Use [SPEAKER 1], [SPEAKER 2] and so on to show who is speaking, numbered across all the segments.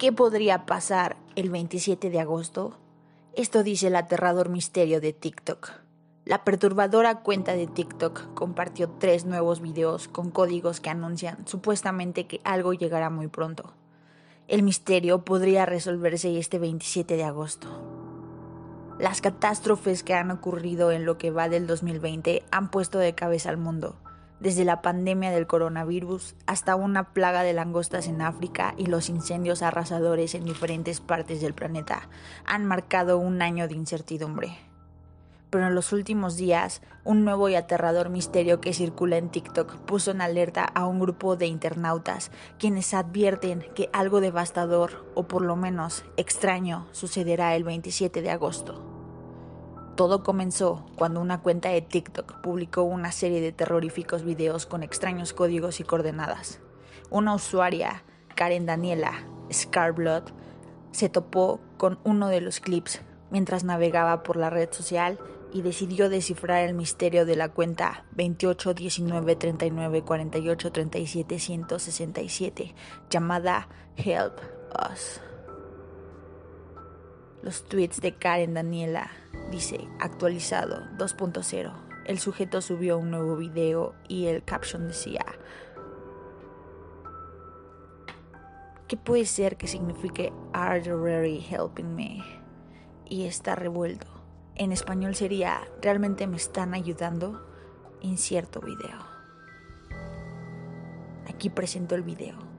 [SPEAKER 1] ¿Qué podría pasar el 27 de agosto? Esto dice el aterrador misterio de TikTok. La perturbadora cuenta de TikTok compartió tres nuevos videos con códigos que anuncian supuestamente que algo llegará muy pronto. El misterio podría resolverse este 27 de agosto. Las catástrofes que han ocurrido en lo que va del 2020 han puesto de cabeza al mundo desde la pandemia del coronavirus hasta una plaga de langostas en África y los incendios arrasadores en diferentes partes del planeta, han marcado un año de incertidumbre. Pero en los últimos días, un nuevo y aterrador misterio que circula en TikTok puso en alerta a un grupo de internautas, quienes advierten que algo devastador, o por lo menos extraño, sucederá el 27 de agosto. Todo comenzó cuando una cuenta de TikTok publicó una serie de terroríficos videos con extraños códigos y coordenadas. Una usuaria, Karen Daniela Scarblood, se topó con uno de los clips mientras navegaba por la red social y decidió descifrar el misterio de la cuenta 28 19 39 48 37 167 llamada Help Us. Los tweets de Karen Daniela dice actualizado 2.0. El sujeto subió un nuevo video y el caption decía ¿Qué puede ser que signifique Are you really helping me? Y está revuelto. En español sería ¿Realmente me están ayudando? Incierto video. Aquí presento el video.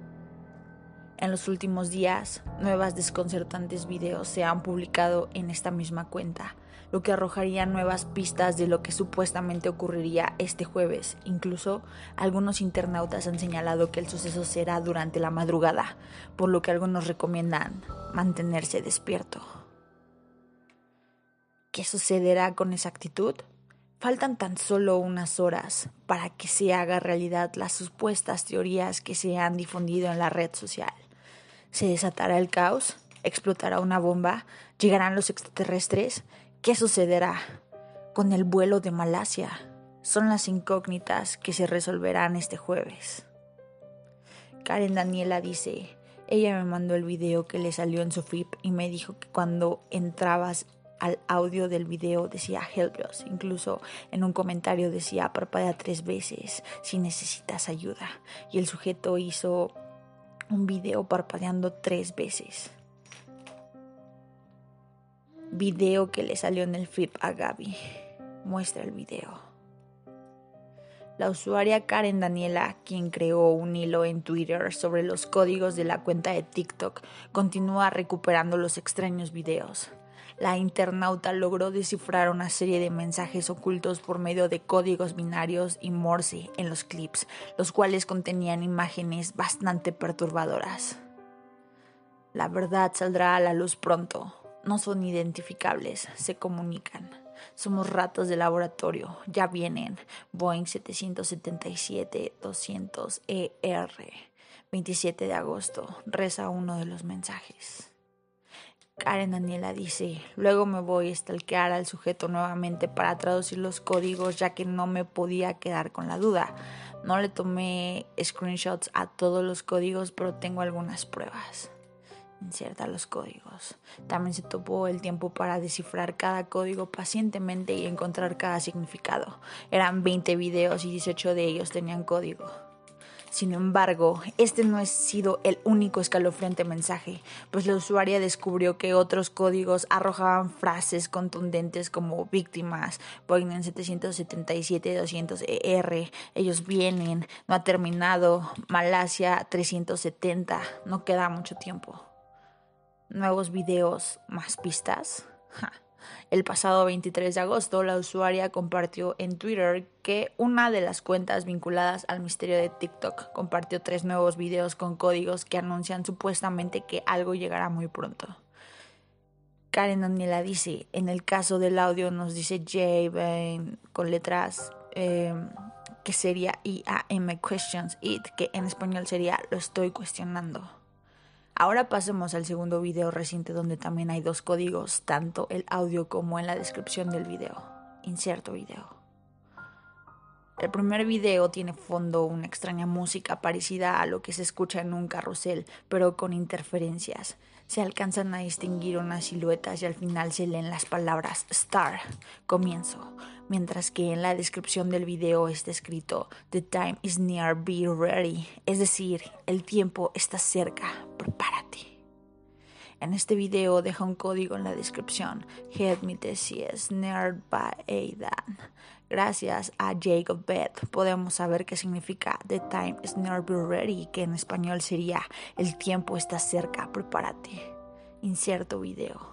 [SPEAKER 1] En los últimos días, nuevas desconcertantes videos se han publicado en esta misma cuenta, lo que arrojaría nuevas pistas de lo que supuestamente ocurriría este jueves. Incluso algunos internautas han señalado que el suceso será durante la madrugada, por lo que algunos recomiendan mantenerse despierto. ¿Qué sucederá con exactitud? Faltan tan solo unas horas para que se haga realidad las supuestas teorías que se han difundido en la red social se desatará el caos, explotará una bomba, llegarán los extraterrestres. ¿Qué sucederá con el vuelo de Malasia? Son las incógnitas que se resolverán este jueves. Karen Daniela dice, ella me mandó el video que le salió en su flip y me dijo que cuando entrabas al audio del video decía help us, incluso en un comentario decía parpadea tres veces si necesitas ayuda y el sujeto hizo un video parpadeando tres veces. Video que le salió en el flip a Gaby. Muestra el video. La usuaria Karen Daniela, quien creó un hilo en Twitter sobre los códigos de la cuenta de TikTok, continúa recuperando los extraños videos la internauta logró descifrar una serie de mensajes ocultos por medio de códigos binarios y Morse en los clips, los cuales contenían imágenes bastante perturbadoras. La verdad saldrá a la luz pronto. No son identificables, se comunican. Somos ratos de laboratorio, ya vienen. Boeing 777-200ER. 27 de agosto, reza uno de los mensajes. Karen Daniela dice, luego me voy a stalkear al sujeto nuevamente para traducir los códigos ya que no me podía quedar con la duda. No le tomé screenshots a todos los códigos, pero tengo algunas pruebas. Inserta los códigos. También se tomó el tiempo para descifrar cada código pacientemente y encontrar cada significado. Eran 20 videos y 18 de ellos tenían código. Sin embargo, este no ha sido el único escalofriante mensaje, pues la usuaria descubrió que otros códigos arrojaban frases contundentes como víctimas, Boeing 777-200ER, ellos vienen, no ha terminado, Malasia 370, no queda mucho tiempo. Nuevos videos, más pistas. El pasado 23 de agosto, la usuaria compartió en Twitter que una de las cuentas vinculadas al misterio de TikTok compartió tres nuevos videos con códigos que anuncian supuestamente que algo llegará muy pronto. Karen Daniela dice, en el caso del audio nos dice J con letras em, que sería IAM questions it, que en español sería lo estoy cuestionando. Ahora pasemos al segundo video reciente donde también hay dos códigos, tanto el audio como en la descripción del video. Inserto video. El primer video tiene fondo una extraña música parecida a lo que se escucha en un carrusel, pero con interferencias. Se alcanzan a distinguir unas siluetas y al final se leen las palabras Star, comienzo, mientras que en la descripción del video está escrito The time is near, be ready, es decir, el tiempo está cerca, prepárate. En este video deja un código en la descripción. Help me is nerd by Aidan. Gracias a Jacob Beth podemos saber qué significa The time is be ready, que en español sería El tiempo está cerca, prepárate. Inserto video.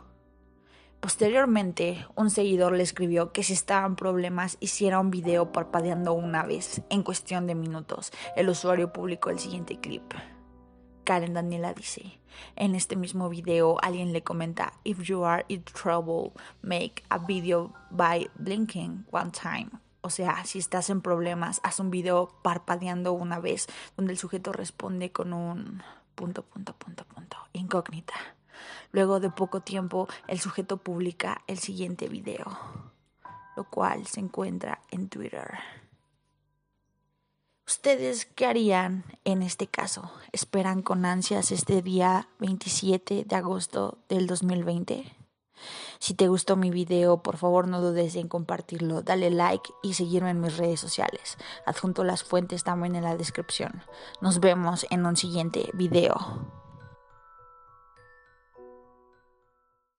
[SPEAKER 1] Posteriormente, un seguidor le escribió que si estaban problemas hiciera un video parpadeando una vez, en cuestión de minutos. El usuario publicó el siguiente clip. Karen Daniela dice, en este mismo video alguien le comenta, if you are in trouble, make a video by blinking one time. O sea, si estás en problemas, haz un video parpadeando una vez, donde el sujeto responde con un punto, punto, punto, punto, incógnita. Luego de poco tiempo, el sujeto publica el siguiente video, lo cual se encuentra en Twitter. ¿Ustedes qué harían en este caso? ¿Esperan con ansias este día 27 de agosto del 2020? Si te gustó mi video, por favor no dudes en compartirlo, dale like y seguirme en mis redes sociales. Adjunto las fuentes también en la descripción. Nos vemos en un siguiente video.